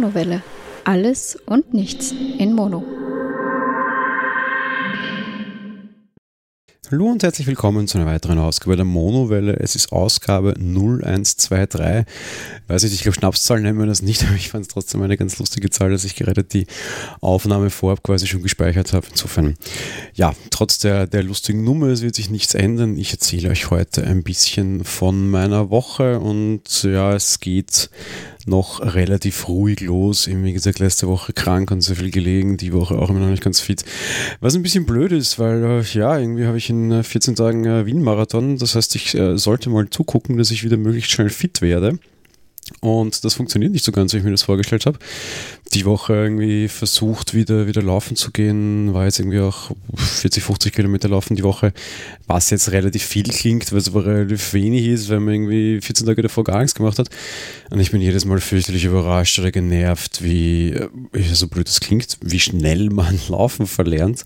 Monowelle. Alles und nichts in Mono. Hallo und herzlich willkommen zu einer weiteren Ausgabe der Monowelle. Es ist Ausgabe 0123. Weiß ich, ich glaube Schnapszahlen nennen wir das nicht, aber ich fand es trotzdem eine ganz lustige Zahl, dass ich gerade die Aufnahme vorab quasi schon gespeichert habe. Insofern, ja, trotz der, der lustigen Nummer, es wird sich nichts ändern. Ich erzähle euch heute ein bisschen von meiner Woche und ja, es geht noch relativ ruhig los. Eben, wie gesagt, letzte Woche krank und sehr viel gelegen, die Woche auch immer noch nicht ganz fit. Was ein bisschen blöd ist, weil äh, ja, irgendwie habe ich in 14 äh, Tagen äh, Wien-Marathon. Das heißt, ich sollte mal zugucken, dass ich wieder möglichst schnell fit werde. Und das funktioniert nicht so ganz, wie ich mir das vorgestellt habe. Die Woche irgendwie versucht, wieder, wieder laufen zu gehen, war jetzt irgendwie auch 40, 50 Kilometer laufen die Woche, was jetzt relativ viel klingt, was aber relativ wenig ist, weil man irgendwie 14 Tage davor gar nichts gemacht hat. Und ich bin jedes Mal fürchterlich überrascht oder genervt, wie, so blöd das klingt, wie schnell man laufen verlernt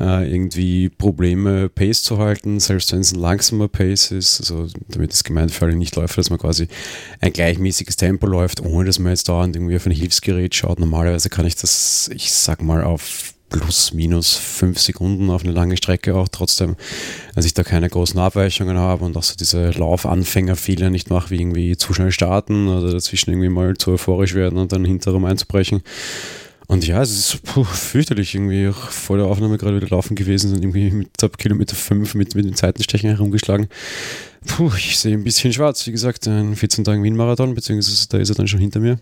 äh, irgendwie Probleme, Pace zu halten, selbst wenn es ein langsamer Pace ist. Also damit ist gemeint für alle Nichtläufer, dass man quasi ein gleichmäßiges Tempo läuft, ohne dass man jetzt dauernd irgendwie auf ein Hilfsgerät schaut. Normalerweise kann ich das, ich sag mal, auf plus minus fünf Sekunden auf eine lange Strecke auch trotzdem, dass ich da keine großen Abweichungen habe und auch so diese Laufanfängerfehler nicht mache, wie irgendwie zu schnell starten oder dazwischen irgendwie mal zu euphorisch werden und dann hinterrum einzubrechen. Und ja, es ist puh, fürchterlich irgendwie auch vor der Aufnahme gerade wieder laufen gewesen und irgendwie mit ab Kilometer 5 mit, mit den Zeitenstechen herumgeschlagen. Puh, ich sehe ein bisschen schwarz. Wie gesagt, ein 14 Tagen Wien-Marathon, beziehungsweise da ist er dann schon hinter mir.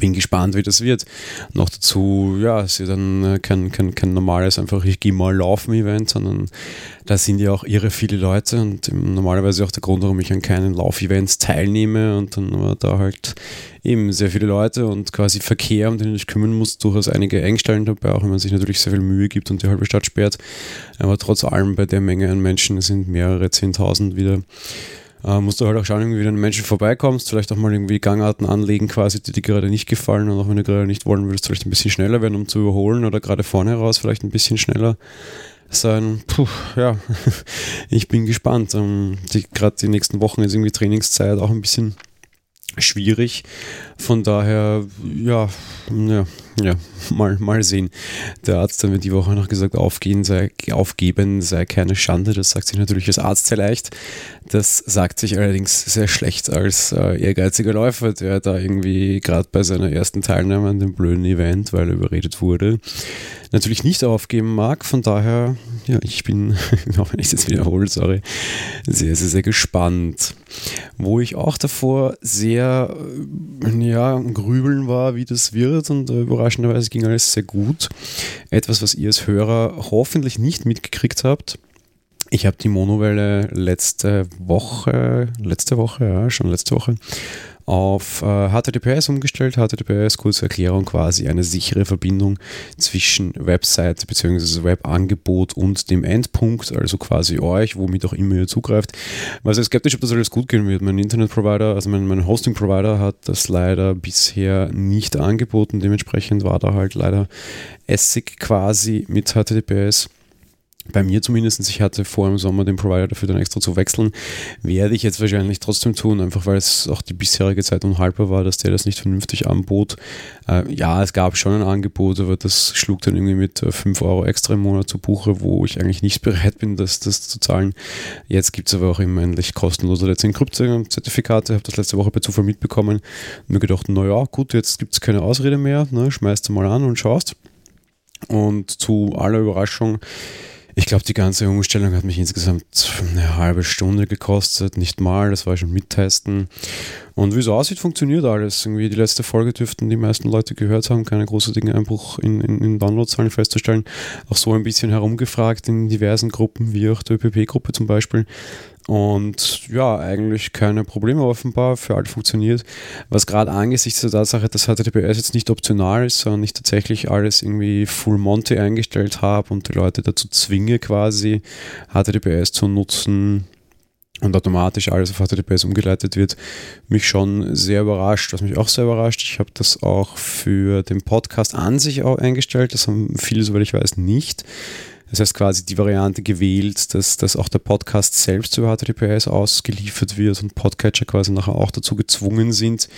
Bin gespannt, wie das wird. Noch dazu, ja, es ist ja dann äh, kein, kein, kein normales einfach, ich gehe mal laufen Event, sondern da sind ja auch irre viele Leute und normalerweise auch der Grund, warum ich an keinen Laufevents teilnehme und dann war da halt eben sehr viele Leute und quasi Verkehr, um den ich kümmern muss, durchaus einige Engstellen dabei, auch wenn man sich natürlich sehr viel Mühe gibt und die halbe Stadt sperrt. Aber trotz allem bei der Menge an Menschen, sind mehrere Zehntausend wieder, äh, musst du halt auch schauen, irgendwie, wie du an Menschen vorbeikommst, vielleicht auch mal irgendwie Gangarten anlegen, quasi, die dir gerade nicht gefallen und auch wenn du gerade nicht wollen willst, vielleicht ein bisschen schneller werden, um zu überholen oder gerade vorne raus vielleicht ein bisschen schneller sein. Puh, ja, ich bin gespannt. Ähm, gerade die nächsten Wochen ist irgendwie Trainingszeit auch ein bisschen schwierig. Von daher, ja, ja, ja, mal, mal sehen. Der Arzt hat mir die Woche noch gesagt, aufgehen sei, aufgeben sei keine Schande. Das sagt sich natürlich als Arzt sehr leicht. Das sagt sich allerdings sehr schlecht als äh, ehrgeiziger Läufer, der da irgendwie gerade bei seiner ersten Teilnahme an dem blöden Event, weil er überredet wurde, natürlich nicht aufgeben mag. Von daher, ja, ich bin, auch wenn ich es jetzt wiederhole, sorry, sehr, sehr, sehr gespannt. Wo ich auch davor sehr, äh, ja, grübeln war, wie das wird und äh, überraschenderweise ging alles sehr gut. Etwas, was ihr als Hörer hoffentlich nicht mitgekriegt habt. Ich habe die Monowelle letzte Woche, letzte Woche, ja, schon letzte Woche, auf äh, HTTPS umgestellt. HTTPS, kurze Erklärung, quasi eine sichere Verbindung zwischen Webseite bzw. Webangebot und dem Endpunkt, also quasi euch, womit auch immer ihr zugreift. War sehr skeptisch, ob das alles gut gehen wird. Mein Internetprovider, also mein, mein Hosting-Provider hat das leider bisher nicht angeboten. Dementsprechend war da halt leider Essig quasi mit HTTPS bei mir zumindest, ich hatte vor im Sommer den Provider dafür dann extra zu wechseln, werde ich jetzt wahrscheinlich trotzdem tun, einfach weil es auch die bisherige Zeit unhaltbar war, dass der das nicht vernünftig anbot. Äh, ja, es gab schon ein Angebot, aber das schlug dann irgendwie mit 5 äh, Euro extra im Monat zu Buche, wo ich eigentlich nicht bereit bin, das, das zu zahlen. Jetzt gibt es aber auch immer endlich kostenlose Let's Encrypt-Zertifikate, habe das letzte Woche bei Zufall mitbekommen mir gedacht, naja, gut, jetzt gibt es keine Ausrede mehr, ne, schmeißt du mal an und schaust. Und zu aller Überraschung ich glaube, die ganze Umstellung hat mich insgesamt eine halbe Stunde gekostet, nicht mal, das war schon mittesten. Und wie es aussieht, funktioniert alles. Irgendwie die letzte Folge dürften die meisten Leute gehört haben, keine große Dinge, Einbruch in, in, in Downloadzahlen festzustellen. Auch so ein bisschen herumgefragt in diversen Gruppen, wie auch der ÖPP-Gruppe zum Beispiel. Und ja, eigentlich keine Probleme offenbar, für alle funktioniert. Was gerade angesichts der Tatsache, dass HTTPS jetzt nicht optional ist, sondern ich tatsächlich alles irgendwie Full Monty eingestellt habe und die Leute dazu zwinge, quasi HTTPS zu nutzen, und automatisch alles auf HTTPS umgeleitet wird, mich schon sehr überrascht. Was mich auch sehr überrascht, ich habe das auch für den Podcast an sich auch eingestellt. Das haben viele, soweit ich weiß, nicht. Das heißt quasi die Variante gewählt, dass, dass auch der Podcast selbst über HTTPS ausgeliefert wird und Podcatcher quasi nachher auch dazu gezwungen sind,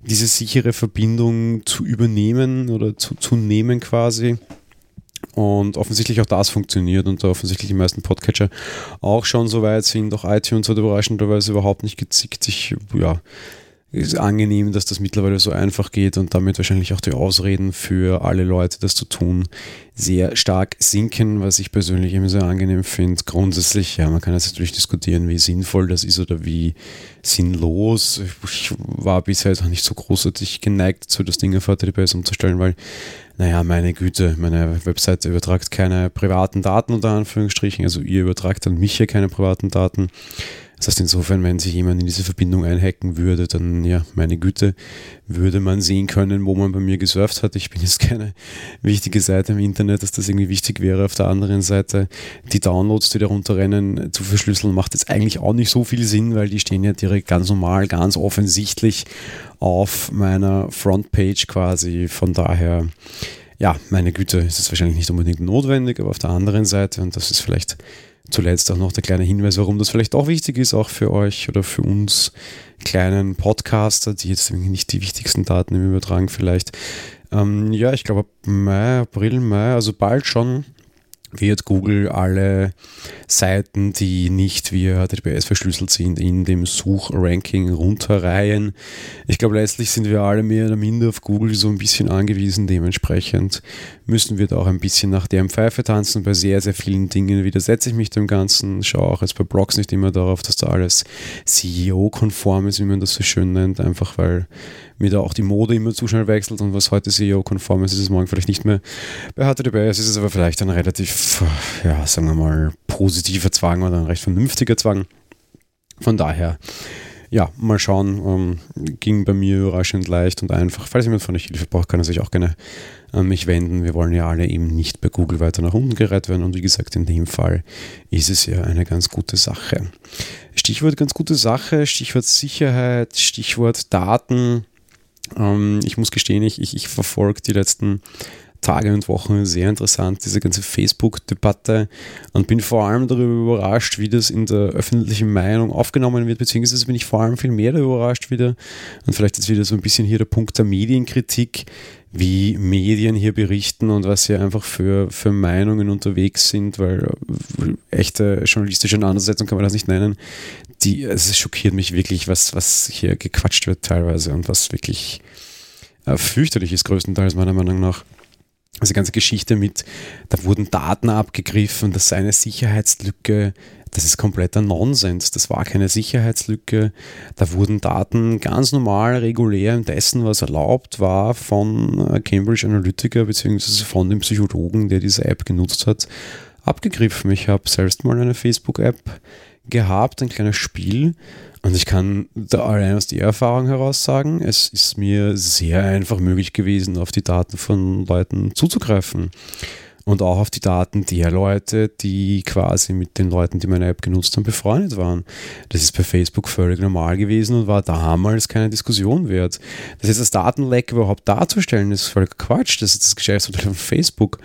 diese sichere Verbindung zu übernehmen oder zu, zu nehmen quasi. Und offensichtlich auch das funktioniert und da offensichtlich die meisten Podcatcher auch schon so weit sind. Auch iTunes hat überraschenderweise überhaupt nicht gezickt. Ich, ja, ist angenehm, dass das mittlerweile so einfach geht und damit wahrscheinlich auch die Ausreden für alle Leute, das zu tun, sehr stark sinken, was ich persönlich immer sehr angenehm finde. Grundsätzlich, ja, man kann jetzt natürlich diskutieren, wie sinnvoll das ist oder wie sinnlos. Ich war bisher auch nicht so großartig geneigt dazu, das Ding auf HTTPS umzustellen, weil, naja, meine Güte, meine Webseite übertragt keine privaten Daten unter Anführungsstrichen, also ihr übertragt an mich hier keine privaten Daten. Das heißt, insofern, wenn sich jemand in diese Verbindung einhacken würde, dann, ja, meine Güte, würde man sehen können, wo man bei mir gesurft hat. Ich bin jetzt keine wichtige Seite im Internet, dass das irgendwie wichtig wäre. Auf der anderen Seite, die Downloads, die darunter rennen, zu verschlüsseln, macht jetzt eigentlich auch nicht so viel Sinn, weil die stehen ja direkt ganz normal, ganz offensichtlich auf meiner Frontpage quasi. Von daher, ja, meine Güte, ist es wahrscheinlich nicht unbedingt notwendig, aber auf der anderen Seite, und das ist vielleicht zuletzt auch noch der kleine Hinweis, warum das vielleicht auch wichtig ist, auch für euch oder für uns kleinen Podcaster, die jetzt nicht die wichtigsten Daten im Übertragen vielleicht. Ähm, ja, ich glaube Mai, April, Mai, also bald schon wird Google alle Seiten, die nicht via HTTPS verschlüsselt sind, in dem Suchranking runterreihen. Ich glaube, letztlich sind wir alle mehr oder minder auf Google so ein bisschen angewiesen. Dementsprechend müssen wir da auch ein bisschen nach deren Pfeife tanzen. Bei sehr, sehr vielen Dingen widersetze ich mich dem Ganzen. Schaue auch jetzt bei Blogs nicht immer darauf, dass da alles CEO-konform ist, wie man das so schön nennt, einfach weil mir da auch die Mode immer zu schnell wechselt und was heute CEO-konform ist, ist es morgen vielleicht nicht mehr. Bei HTTPS ist es aber vielleicht ein relativ, ja, sagen wir mal, positiver Zwang oder ein recht vernünftiger Zwang. Von daher, ja, mal schauen. Ähm, ging bei mir überraschend leicht und einfach. Falls jemand von euch Hilfe braucht, kann er sich auch gerne an mich wenden. Wir wollen ja alle eben nicht bei Google weiter nach unten gereiht werden. Und wie gesagt, in dem Fall ist es ja eine ganz gute Sache. Stichwort ganz gute Sache, Stichwort Sicherheit, Stichwort Daten. Ähm, ich muss gestehen, ich, ich, ich verfolge die letzten Tage und Wochen sehr interessant, diese ganze Facebook-Debatte und bin vor allem darüber überrascht, wie das in der öffentlichen Meinung aufgenommen wird, beziehungsweise bin ich vor allem viel mehr darüber überrascht wieder und vielleicht jetzt wieder so ein bisschen hier der Punkt der Medienkritik, wie Medien hier berichten und was sie einfach für, für Meinungen unterwegs sind, weil echte journalistische Auseinandersetzung kann man das nicht nennen. Die, es schockiert mich wirklich, was, was hier gequatscht wird teilweise und was wirklich äh, fürchterlich ist, größtenteils meiner Meinung nach. Also die ganze Geschichte mit, da wurden Daten abgegriffen, das sei eine Sicherheitslücke, das ist kompletter Nonsens. Das war keine Sicherheitslücke. Da wurden Daten ganz normal, regulär dessen, was erlaubt war, von äh, Cambridge Analytica bzw. von dem Psychologen, der diese App genutzt hat, abgegriffen. Ich habe selbst mal eine Facebook-App gehabt, ein kleines Spiel. Und ich kann da allein aus der Erfahrung heraus sagen, es ist mir sehr einfach möglich gewesen, auf die Daten von Leuten zuzugreifen und auch auf die Daten der Leute, die quasi mit den Leuten, die meine App genutzt haben, befreundet waren. Das ist bei Facebook völlig normal gewesen und war damals keine Diskussion wert. Das jetzt das Datenleck überhaupt darzustellen, ist völlig Quatsch. Das ist das Geschäftsmodell von Facebook.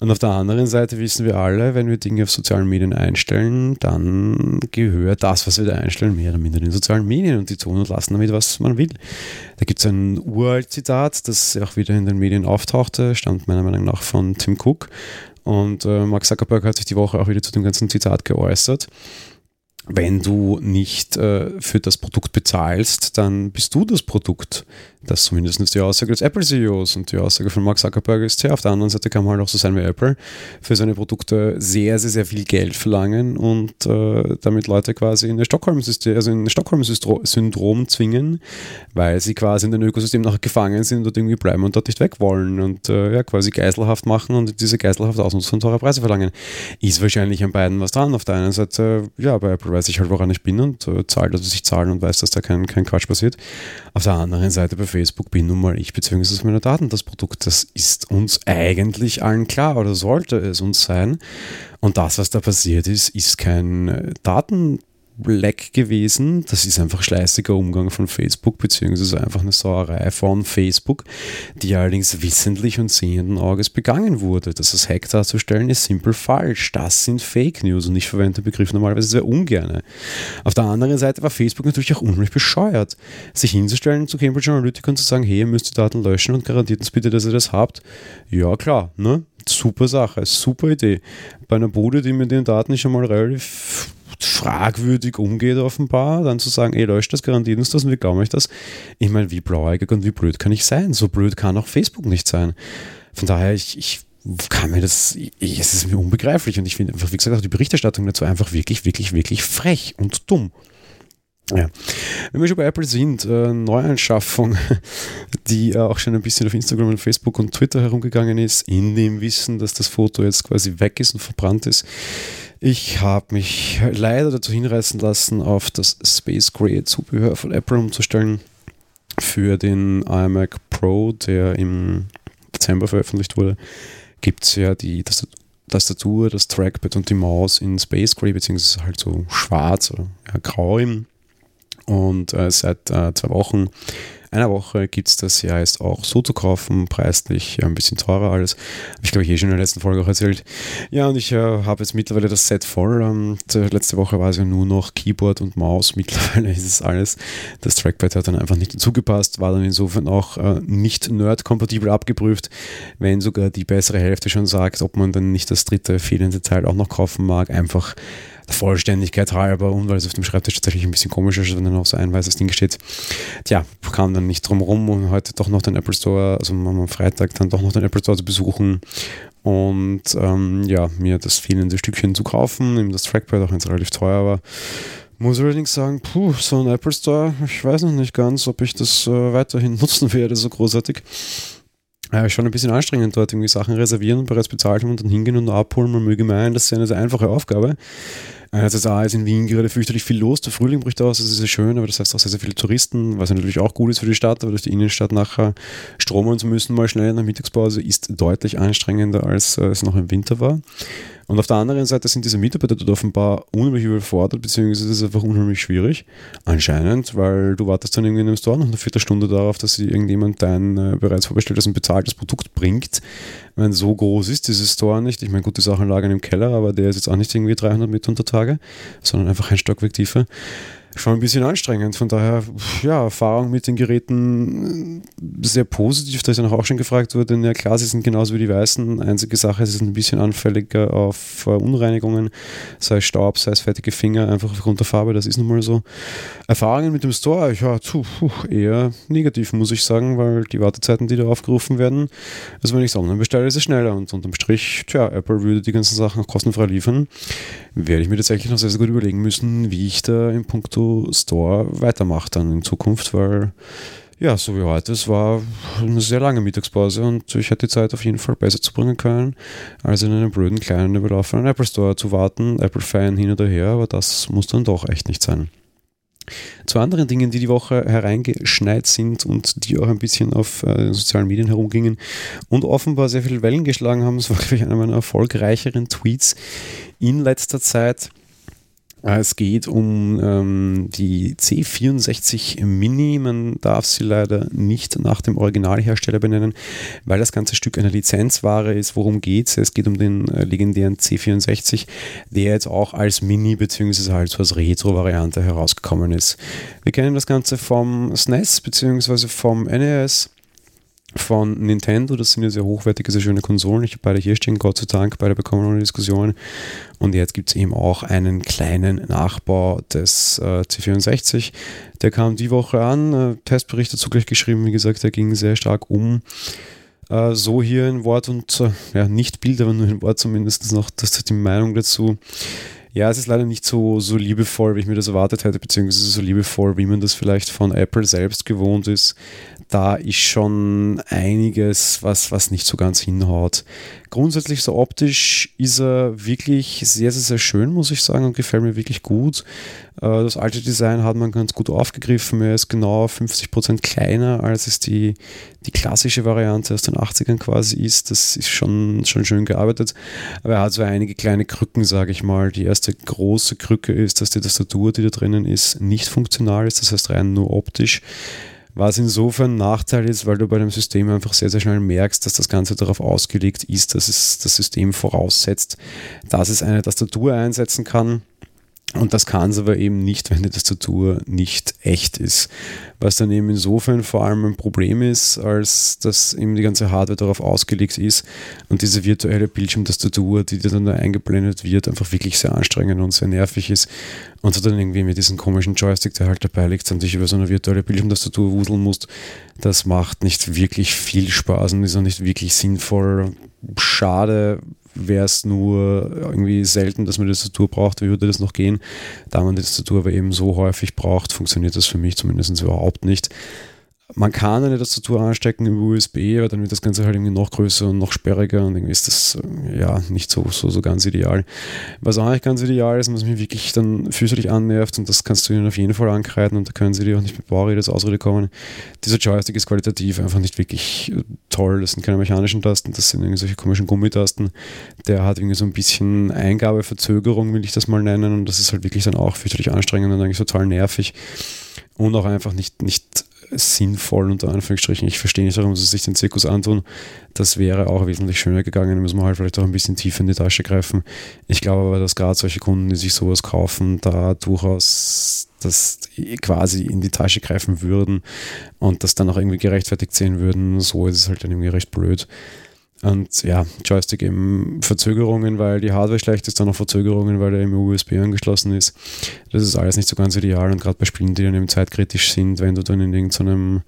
Und auf der anderen Seite wissen wir alle, wenn wir Dinge auf sozialen Medien einstellen, dann gehört das, was wir da einstellen, mehr oder minder den sozialen Medien und die tun und lassen damit, was man will. Da gibt es ein uralt Zitat, das auch wieder in den Medien auftauchte, stammt meiner Meinung nach von Tim Cook. Und äh, Mark Zuckerberg hat sich die Woche auch wieder zu dem ganzen Zitat geäußert wenn du nicht äh, für das Produkt bezahlst, dann bist du das Produkt. Das ist zumindest die Aussage des Apple-CEOs und die Aussage von Mark Zuckerberg ist ja, auf der anderen Seite kann man halt auch so sein wie Apple, für seine Produkte sehr, sehr, sehr viel Geld verlangen und äh, damit Leute quasi in ein Stockholm-System, also in ein Stockholm-Syndrom zwingen, weil sie quasi in dem Ökosystem nachher gefangen sind und irgendwie bleiben und dort nicht weg wollen und äh, ja, quasi geiselhaft machen und diese geiselhaft ausnutzen und teure Preise verlangen. Ist wahrscheinlich an beiden was dran. Auf der einen Seite, ja, bei Apple weiß ich halt, woran ich bin und äh, zahle das, was ich zahle und weiß, dass da kein, kein Quatsch passiert. Auf der anderen Seite bei Facebook bin nun mal ich bzw. meine Daten das Produkt. Das ist uns eigentlich allen klar oder sollte es uns sein. Und das, was da passiert ist, ist kein Daten Leck gewesen. Das ist einfach schleißiger Umgang von Facebook, beziehungsweise einfach eine Sauerei von Facebook, die allerdings wissentlich und sehenden Auges begangen wurde. Das als Hack darzustellen, ist simpel falsch. Das sind Fake News und ich verwende den Begriff normalerweise sehr ungern. Auf der anderen Seite war Facebook natürlich auch unheimlich bescheuert, sich hinzustellen zu Cambridge Analytica und zu sagen, hey, ihr müsst die Daten löschen und garantiert uns bitte, dass ihr das habt. Ja, klar, ne? Super Sache, super Idee. Bei einer Bude, die mit den Daten schon mal relativ fragwürdig umgeht, offenbar, dann zu sagen, ey, löscht das, garantiert uns das und wir glauben euch das. Ich meine, wie blauäugig und wie blöd kann ich sein? So blöd kann auch Facebook nicht sein. Von daher, ich, ich kann mir das, ich, es ist mir unbegreiflich und ich finde einfach, wie gesagt, auch die Berichterstattung dazu einfach wirklich, wirklich, wirklich frech und dumm. Ja. Wenn wir schon bei Apple sind, äh, Neuanschaffung, die äh, auch schon ein bisschen auf Instagram und Facebook und Twitter herumgegangen ist, in dem Wissen, dass das Foto jetzt quasi weg ist und verbrannt ist. Ich habe mich leider dazu hinreißen lassen, auf das Space Gray Zubehör von Apple umzustellen für den iMac Pro, der im Dezember veröffentlicht wurde. Gibt es ja die Tastatur, das Trackpad und die Maus in Space Gray, beziehungsweise halt so schwarz oder ja, grau und äh, seit äh, zwei Wochen, einer Woche gibt es das ja jetzt auch so zu kaufen, preislich ja, ein bisschen teurer alles. Habe ich glaube ich eh schon in der letzten Folge auch erzählt. Ja, und ich äh, habe jetzt mittlerweile das Set voll. Ähm, letzte Woche war es ja nur noch Keyboard und Maus. Mittlerweile ist es alles. Das Trackpad hat dann einfach nicht dazugepasst, war dann insofern auch äh, nicht nerd-kompatibel abgeprüft, wenn sogar die bessere Hälfte schon sagt, ob man dann nicht das dritte fehlende Teil auch noch kaufen mag. Einfach Vollständigkeit halber und weil es auf dem Schreibtisch tatsächlich ein bisschen komisch ist, wenn dann noch so ein weißes Ding steht. Tja, kam dann nicht drum rum, um heute doch noch den Apple Store, also am Freitag dann doch noch den Apple Store zu besuchen und ähm, ja, mir das fehlende Stückchen zu kaufen, eben das Trackpad, auch wenn es relativ teuer war. Muss allerdings sagen, puh, so ein Apple Store, ich weiß noch nicht ganz, ob ich das äh, weiterhin nutzen werde, so großartig. Ja, schon ein bisschen anstrengend dort irgendwie Sachen reservieren und bereits bezahlt haben und dann hingehen und abholen. Man möge meinen, das ist eine sehr einfache Aufgabe. Einerseits A ist in Wien gerade fürchterlich viel los, der Frühling bricht aus, das ist sehr schön, aber das heißt auch sehr, sehr viele Touristen, was natürlich auch gut ist für die Stadt, aber durch die Innenstadt nachher stromen zu müssen, mal schnell in der Mittagspause, ist deutlich anstrengender, als äh, es noch im Winter war. Und auf der anderen Seite sind diese Mitarbeiter dort offenbar unheimlich überfordert, beziehungsweise ist es einfach unheimlich schwierig. Anscheinend, weil du wartest dann irgendwie in einem Store noch eine Viertelstunde darauf, dass sie irgendjemand dein äh, bereits vorbestelltes und bezahltes Produkt bringt. Wenn so groß ist dieses Store nicht. Ich meine, gute Sachen lagern im Keller, aber der ist jetzt auch nicht irgendwie 300 Meter unter Tage, sondern einfach ein Stockwerk tiefer schon ein bisschen anstrengend. Von daher, ja, Erfahrung mit den Geräten äh, sehr positiv. Da ist dann auch schon gefragt worden, ja klar, sie sind genauso wie die Weißen. Einzige Sache, sie sind ein bisschen anfälliger auf Unreinigungen, sei es Staub, sei es fettige Finger, einfach aufgrund der Farbe, das ist nun mal so. Erfahrungen mit dem Store, ja, zu, eher negativ, muss ich sagen, weil die Wartezeiten, die da aufgerufen werden, also wenn ich es online bestelle, ist es schneller und unterm Strich, tja, Apple würde die ganzen Sachen auch kostenfrei liefern werde ich mir tatsächlich noch sehr, sehr gut überlegen müssen, wie ich da in puncto Store weitermache dann in Zukunft, weil ja, so wie heute, es war eine sehr lange Mittagspause und ich hätte die Zeit auf jeden Fall besser zu bringen können, als in einem blöden, kleinen, überlaufenden Apple Store zu warten, Apple-Fan hin oder her, aber das muss dann doch echt nicht sein. Zu anderen Dingen, die die Woche hereingeschneit sind und die auch ein bisschen auf äh, sozialen Medien herumgingen und offenbar sehr viel Wellen geschlagen haben. Das war, glaube ich, einer meiner erfolgreicheren Tweets in letzter Zeit. Äh, es geht um ähm, die C64 Mini. Man darf sie leider nicht nach dem Originalhersteller benennen, weil das ganze Stück eine Lizenzware ist. Worum geht es? Es geht um den äh, legendären C64, der jetzt auch als Mini bzw. halt als Retro-Variante herausgekommen ist. Wir kennen das Ganze vom SNES bzw. vom NES von Nintendo. Das sind ja sehr hochwertige, sehr schöne Konsolen. Ich habe beide hier stehen, Gott sei Dank, beide bekommen ohne Diskussion. Und jetzt gibt es eben auch einen kleinen Nachbau des äh, C64. Der kam die Woche an, äh, Testbericht dazu gleich geschrieben, wie gesagt, der ging sehr stark um. Äh, so hier ein Wort und äh, ja, nicht Bild, aber nur ein Wort zumindest noch, das ist die Meinung dazu. Ja, es ist leider nicht so, so liebevoll, wie ich mir das erwartet hätte, beziehungsweise so liebevoll, wie man das vielleicht von Apple selbst gewohnt ist da ist schon einiges, was, was nicht so ganz hinhaut. Grundsätzlich so optisch ist er wirklich sehr, sehr, sehr schön, muss ich sagen, und gefällt mir wirklich gut. Äh, das alte Design hat man ganz gut aufgegriffen. Er ist genau 50% kleiner, als es die, die klassische Variante aus den 80ern quasi ist. Das ist schon, schon schön gearbeitet. Aber er hat so einige kleine Krücken, sage ich mal. Die erste große Krücke ist, dass die Tastatur, die da drinnen ist, nicht funktional ist, das heißt rein nur optisch. Was insofern ein Nachteil ist, weil du bei dem System einfach sehr, sehr schnell merkst, dass das Ganze darauf ausgelegt ist, dass es das System voraussetzt, dass es eine Tastatur einsetzen kann und das kann es aber eben nicht, wenn die Tastatur nicht echt ist. Was dann eben insofern vor allem ein Problem ist, als dass eben die ganze Hardware darauf ausgelegt ist und diese virtuelle Bildschirmtastatur, die dir dann da eingeblendet wird, einfach wirklich sehr anstrengend und sehr nervig ist. Und du dann irgendwie mit diesem komischen Joystick, der halt dabei liegt, dann dich über so eine virtuelle Bildschirmtastatur wuseln musst, das macht nicht wirklich viel Spaß und ist auch nicht wirklich sinnvoll. Schade, wäre es nur irgendwie selten, dass man die Tastatur braucht, wie würde das noch gehen? Da man die Tastatur aber eben so häufig braucht, funktioniert das für mich zumindest überhaupt nicht. Man kann eine Tastatur anstecken über USB, aber dann wird das Ganze halt irgendwie noch größer und noch sperriger und irgendwie ist das äh, ja nicht so, so, so ganz ideal. Was auch nicht ganz ideal ist und was mich wirklich dann fürchterlich annervt und das kannst du ihnen auf jeden Fall ankreiden und da können sie dir auch nicht mit Bauräder als Ausrede kommen. Dieser Joystick ist qualitativ einfach nicht wirklich äh, toll. Das sind keine mechanischen Tasten, das sind irgendwie solche komischen Gummitasten. Der hat irgendwie so ein bisschen Eingabeverzögerung, will ich das mal nennen und das ist halt wirklich dann auch fürchterlich anstrengend und eigentlich total nervig und auch einfach nicht, nicht sinnvoll, unter Anführungsstrichen. Ich verstehe nicht, warum sie sich den Zirkus antun. Das wäre auch wesentlich schöner gegangen. Da müssen wir halt vielleicht auch ein bisschen tiefer in die Tasche greifen. Ich glaube aber, dass gerade solche Kunden, die sich sowas kaufen, da durchaus das quasi in die Tasche greifen würden und das dann auch irgendwie gerechtfertigt sehen würden. So ist es halt dann irgendwie recht blöd. Und ja, Joystick eben Verzögerungen, weil die Hardware schlecht ist, dann noch Verzögerungen, weil er im USB angeschlossen ist. Das ist alles nicht so ganz ideal und gerade bei Spielen, die dann eben zeitkritisch sind, wenn du dann in irgendeinem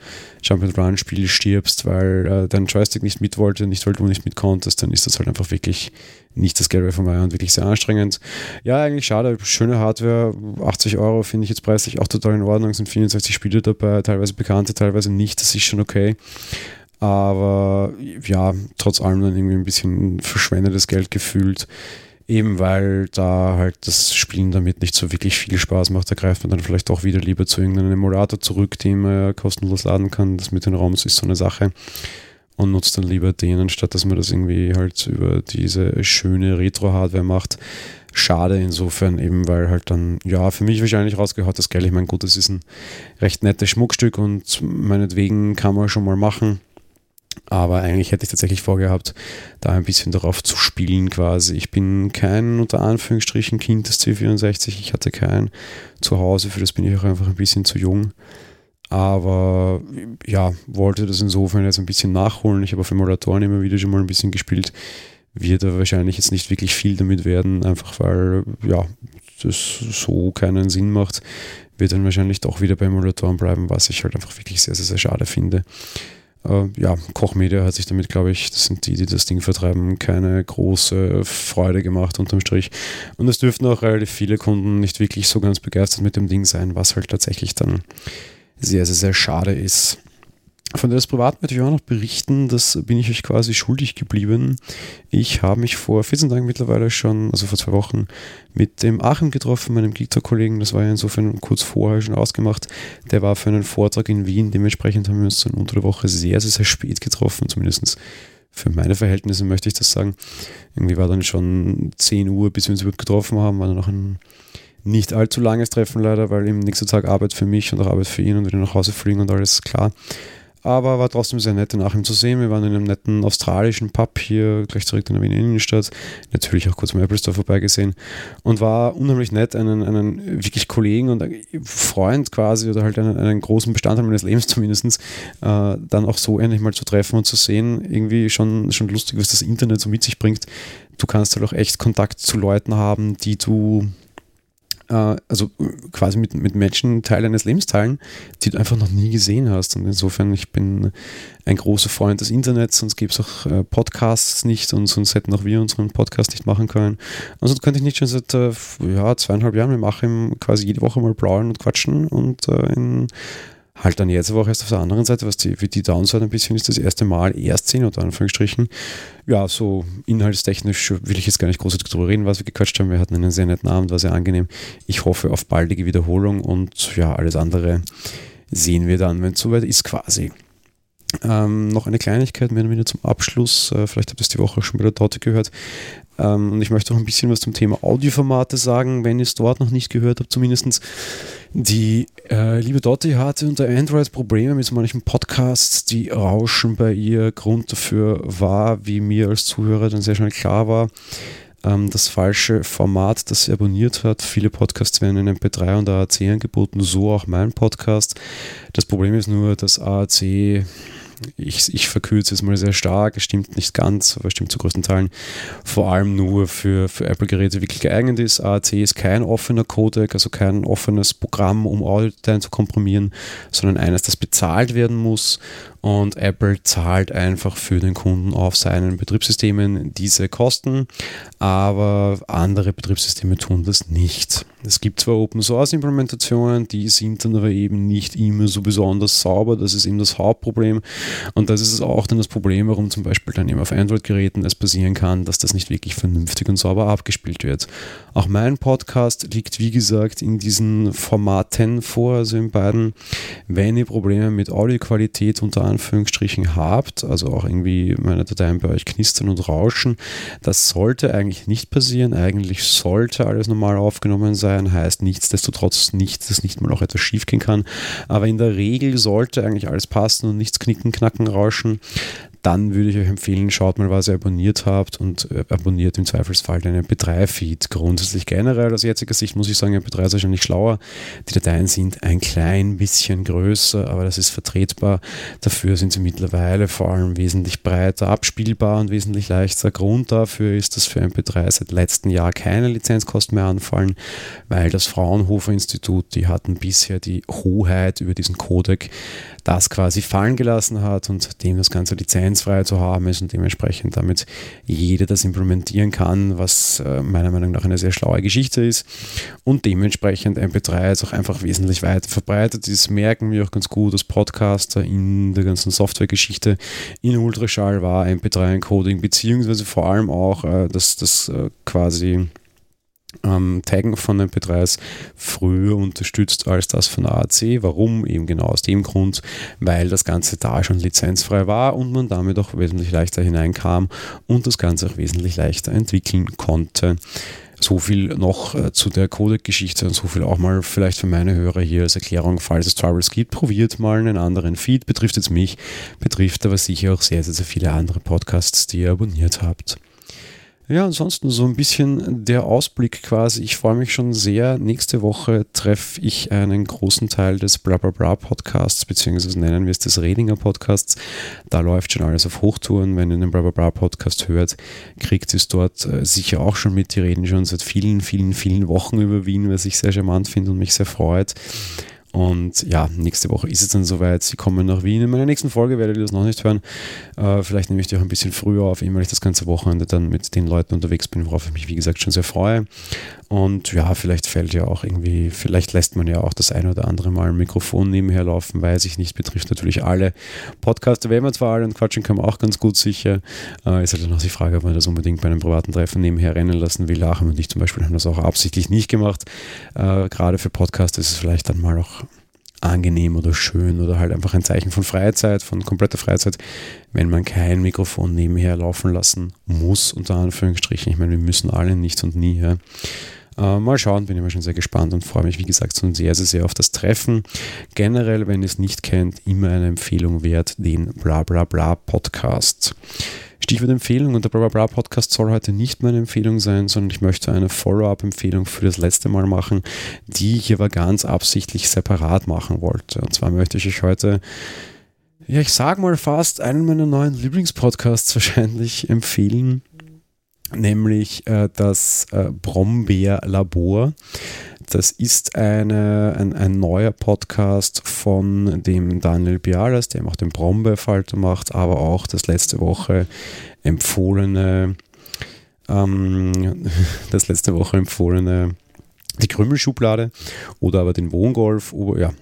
Jump-and-Run-Spiel stirbst, weil äh, dein Joystick nicht mit wollte, nicht weil du nicht mit konntest, dann ist das halt einfach wirklich nicht das Gelbe vom Ei und wirklich sehr anstrengend. Ja, eigentlich schade, schöne Hardware, 80 Euro finde ich jetzt preislich auch total in Ordnung, sind 64 Spiele dabei, teilweise bekannte, teilweise nicht, das ist schon okay. Aber ja, trotz allem dann irgendwie ein bisschen verschwendetes Geld gefühlt. Eben weil da halt das Spielen damit nicht so wirklich viel Spaß macht, da greift man dann vielleicht auch wieder lieber zu irgendeinem Emulator zurück, den man kostenlos laden kann. Das mit den ROMs ist so eine Sache. Und nutzt dann lieber den, anstatt dass man das irgendwie halt über diese schöne Retro-Hardware macht. Schade insofern eben, weil halt dann, ja, für mich wahrscheinlich rausgehört das Geld. Ich meine, gut, das ist ein recht nettes Schmuckstück und meinetwegen kann man schon mal machen aber eigentlich hätte ich tatsächlich vorgehabt, da ein bisschen darauf zu spielen quasi. Ich bin kein unter Anführungsstrichen Kind des C64. Ich hatte keinen zu Hause, für das bin ich auch einfach ein bisschen zu jung. Aber ja, wollte das insofern jetzt ein bisschen nachholen. Ich habe auf Emulatoren immer wieder schon mal ein bisschen gespielt. Wird aber wahrscheinlich jetzt nicht wirklich viel damit werden, einfach weil ja, das so keinen Sinn macht. Wird dann wahrscheinlich doch wieder bei Emulatoren bleiben, was ich halt einfach wirklich sehr, sehr, sehr schade finde. Äh, ja, Kochmedia hat sich damit, glaube ich, das sind die, die das Ding vertreiben, keine große Freude gemacht unterm Strich. Und es dürften auch relativ viele Kunden nicht wirklich so ganz begeistert mit dem Ding sein, was halt tatsächlich dann sehr, sehr, sehr schade ist. Von der das Privat möchte ich auch noch berichten, das bin ich euch quasi schuldig geblieben. Ich habe mich vor 14 Tagen mittlerweile schon, also vor zwei Wochen, mit dem Achim getroffen, meinem Gitarkollegen. Das war ja insofern kurz vorher schon ausgemacht. Der war für einen Vortrag in Wien. Dementsprechend haben wir uns dann unter der Woche sehr, sehr, sehr spät getroffen, zumindest für meine Verhältnisse möchte ich das sagen. Irgendwie war dann schon 10 Uhr, bis wir uns überhaupt getroffen haben, war dann noch ein nicht allzu langes Treffen leider, weil im nächsten Tag Arbeit für mich und auch Arbeit für ihn und wieder nach Hause fliegen und alles klar aber war trotzdem sehr nett, nach ihm zu sehen. Wir waren in einem netten australischen Pub hier gleich zurück in der Wiener Innenstadt. Natürlich auch kurz am Apple Store vorbeigesehen und war unheimlich nett, einen, einen wirklich Kollegen und Freund quasi oder halt einen, einen großen Bestandteil meines Lebens zumindest, äh, dann auch so endlich mal zu treffen und zu sehen. Irgendwie schon, schon lustig, was das Internet so mit sich bringt. Du kannst halt auch echt Kontakt zu Leuten haben, die du äh, also quasi mit, mit Menschen Teil eines Lebens teilen, die du einfach noch nie gesehen hast. Und insofern, ich bin ein großer Freund des Internets, sonst gäbe es auch äh, Podcasts nicht und sonst hätten auch wir unseren Podcast nicht machen können. Also könnte ich nicht schon seit äh, ja, zweieinhalb Jahren mit Achim quasi jede Woche mal plaudern und quatschen und in halt dann jetzt aber auch erst auf der anderen Seite, was die, die Downside ein bisschen ist, das erste Mal erst sehen, unter Anführungsstrichen. Ja, so inhaltstechnisch will ich jetzt gar nicht groß darüber reden, was wir gequatscht haben. Wir hatten einen sehr netten Abend, war sehr angenehm. Ich hoffe auf baldige Wiederholung und ja, alles andere sehen wir dann, wenn es soweit ist quasi. Ähm, noch eine Kleinigkeit mehr oder weniger zum Abschluss. Äh, vielleicht habt ihr es die Woche schon bei der Torte gehört. Äh, Ähm, und ich möchte auch ein bisschen was zum Thema Audioformate sagen, wenn ihr es dort noch nicht gehört habt, zumindest. Die äh, liebe Dotti hatte unter Android Probleme mit manchen Podcasts, die rauschen bei ihr. Grund dafür war, wie mir als Zuhörer dann sehr schnell klar war, ähm, das falsche Format, das sie abonniert hat. Viele Podcasts werden in MP3 und AAC angeboten, so auch mein Podcast. Das Problem ist nur, dass AAC ich, ich verkürze es mal sehr stark, es stimmt nicht ganz, aber es stimmt zu größten Teilen, vor allem nur für, für Apple-Geräte wirklich geeignet ist. AAC ist kein offener Codec, also kein offenes Programm, um Audiodateien zu komprimieren, sondern eines, das bezahlt werden muss und Apple zahlt einfach für den Kunden auf seinen Betriebssystemen diese Kosten, aber andere Betriebssysteme tun das nicht. Es gibt zwar Open Source Implementationen, die sind dann aber eben nicht immer so besonders sauber, das ist eben das Hauptproblem und das ist auch dann das Problem, warum zum Beispiel dann eben auf Android-Geräten es passieren kann, dass das nicht wirklich vernünftig und sauber abgespielt wird. Auch mein Podcast liegt wie gesagt in diesen Formaten vor, also in beiden. Wenn ihr Probleme mit Audioqualität unter Anführungsstrichen habt, also auch irgendwie meine Dateien bei euch knistern und rauschen, das sollte eigentlich nicht passieren. Eigentlich sollte alles normal aufgenommen sein, heißt nichtsdestotrotz nicht, dass nicht mal auch etwas schief gehen kann. Aber in der Regel sollte eigentlich alles passen und nichts knicken, knacken, rauschen dann würde ich euch empfehlen, schaut mal, was ihr abonniert habt und äh, abonniert im Zweifelsfall den MP3-Feed. Grundsätzlich generell aus jetziger Sicht muss ich sagen, MP3 ist wahrscheinlich schlauer. Die Dateien sind ein klein bisschen größer, aber das ist vertretbar. Dafür sind sie mittlerweile vor allem wesentlich breiter abspielbar und wesentlich leichter. Grund dafür ist, dass für MP3 seit letztem Jahr keine Lizenzkosten mehr anfallen, weil das Fraunhofer Institut, die hatten bisher die Hoheit über diesen Codec, das quasi fallen gelassen hat und dem das ganze lizenzfrei zu haben ist und dementsprechend damit jeder das implementieren kann, was äh, meiner Meinung nach eine sehr schlaue Geschichte ist und dementsprechend MP3 jetzt auch einfach wesentlich weiter verbreitet ist, merken wir auch ganz gut als Podcaster in der ganzen Softwaregeschichte in Ultraschall war MP3-Encoding beziehungsweise vor allem auch äh, das, das äh, quasi ähm, Taggen von MP3s früher unterstützt als das von AAC. Warum? Eben genau aus dem Grund, weil das Ganze da schon lizenzfrei war und man damit auch wesentlich leichter hineinkam und das Ganze auch wesentlich leichter entwickeln konnte. So viel noch äh, zu der Codec-Geschichte und so viel auch mal vielleicht für meine Hörer hier als Erklärung, falls es Troubles gibt, probiert mal einen anderen Feed, betrifft jetzt mich, betrifft aber sicher auch sehr, sehr, sehr viele andere Podcasts, die ihr abonniert habt. Ja, ansonsten so ein bisschen der Ausblick quasi. Ich freue mich schon sehr. Nächste Woche treffe ich einen großen Teil des Blablabla Podcasts, beziehungsweise nennen wir es des Redinger Podcasts. Da läuft schon alles auf Hochtouren. Wenn ihr den Blablabla Podcast hört, kriegt es dort äh, sicher auch schon mit. Die reden schon seit vielen, vielen, vielen Wochen über Wien, was ich sehr charmant finde und mich sehr freut. Und ja, nächste Woche ist es dann soweit. Sie kommen nach Wien. In meiner nächsten Folge werdet ihr das noch nicht hören. Äh, vielleicht nehme ich die auch ein bisschen früher auf, weil ich das ganze Wochenende dann mit den Leuten unterwegs bin, worauf ich mich, wie gesagt, schon sehr freue. Und ja, vielleicht fällt ja auch irgendwie, vielleicht lässt man ja auch das ein oder andere Mal ein Mikrofon nebenher laufen, weiß ich nicht, betrifft natürlich alle Podcaster, wenn man zwar alle und quatschen kann, man auch ganz gut sicher. Äh, ist halt noch die Frage, ob man das unbedingt bei einem privaten Treffen nebenher rennen lassen will. Achim und ich zum Beispiel haben das auch absichtlich nicht gemacht. Äh, gerade für Podcasts ist es vielleicht dann mal auch angenehm oder schön oder halt einfach ein Zeichen von Freizeit, von kompletter Freizeit, wenn man kein Mikrofon nebenher laufen lassen muss, unter Anführungsstrichen. Ich meine, wir müssen alle nichts und nie. Ja. Äh, mal schauen, bin mal schon sehr gespannt und freue mich, wie gesagt, schon sehr, sehr, sehr auf das Treffen. Generell, wenn ihr es nicht kennt, immer eine Empfehlung wert, den Blablabla Bla Bla Podcast. Stichwort Empfehlung und der Blablabla Podcast soll heute nicht meine Empfehlung sein, sondern ich möchte eine Follow-up-Empfehlung für das letzte Mal machen, die ich aber ganz absichtlich separat machen wollte. Und zwar möchte ich euch heute ja, ich sage mal fast einen meiner neuen Lieblingspodcasts wahrscheinlich empfehlen nämlich äh, das äh, Brombeer-Labor. Das ist eine, ein, ein, neuer Podcast von dem Daniel Bialas, der auch den Brombeerfalter macht, aber auch das letzte Woche empfohlene, ähm, das letzte Woche empfohlene die Krümelschublade oder aber den Wohngolf, ja,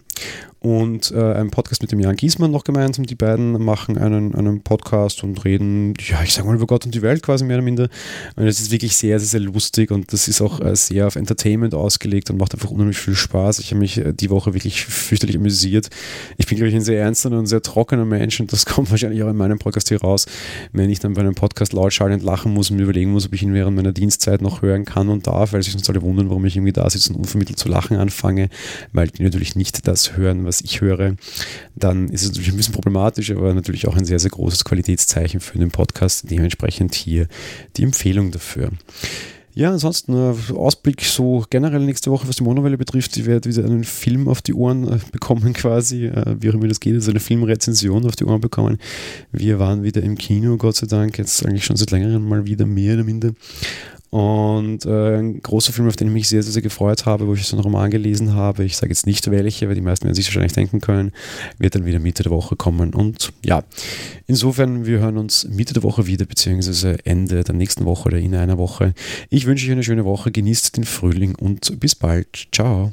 und äh, einem Podcast mit dem Jan Giesmann noch gemeinsam. Die beiden machen einen, einen Podcast und reden, ja, ich sage mal über Gott und die Welt quasi mehr oder minder. Und es ist wirklich sehr, sehr, sehr lustig und das ist auch äh, sehr auf Entertainment ausgelegt und macht einfach unheimlich viel Spaß. Ich habe mich äh, die Woche wirklich fürchterlich amüsiert. Ich bin, glaube ich, ein sehr ernster und sehr trockener Mensch und das kommt wahrscheinlich auch in meinem Podcast hier raus, wenn ich dann bei einem Podcast lautschallend lachen muss und mir überlegen muss, ob ich ihn während meiner Dienstzeit noch hören kann und darf, weil sich sonst alle wundern, warum ich irgendwie da sitze und unvermittelt zu lachen anfange, weil die natürlich nicht das hören, was ich höre. Dann ist es natürlich ein bisschen problematisch, aber natürlich auch ein sehr, sehr großes Qualitätszeichen für den Podcast. Dementsprechend hier die Empfehlung dafür. Ja, ansonsten äh, Ausblick so generell nächste Woche, was die Monowelle betrifft. Ich werde wieder einen Film auf die Ohren äh, bekommen quasi, äh, wie auch immer das geht, also eine Filmrezension auf die Ohren bekommen. Wir waren wieder im Kino, Gott sei Dank, jetzt eigentlich schon seit längerem mal wieder mehr oder minder. Und äh, ein großer Film, auf den ich mich sehr, sehr, sehr gefreut habe, wo ich so einen Roman gelesen habe, ich sage jetzt nicht welche, weil die meisten werden sich wahrscheinlich denken können, wird dann wieder Mitte der Woche kommen. Und ja, insofern, wir hören uns Mitte der Woche wieder, beziehungsweise Ende der nächsten Woche oder in einer Woche. Ich wünsche euch eine schöne Woche, genießt den Frühling und bis bald. Ciao.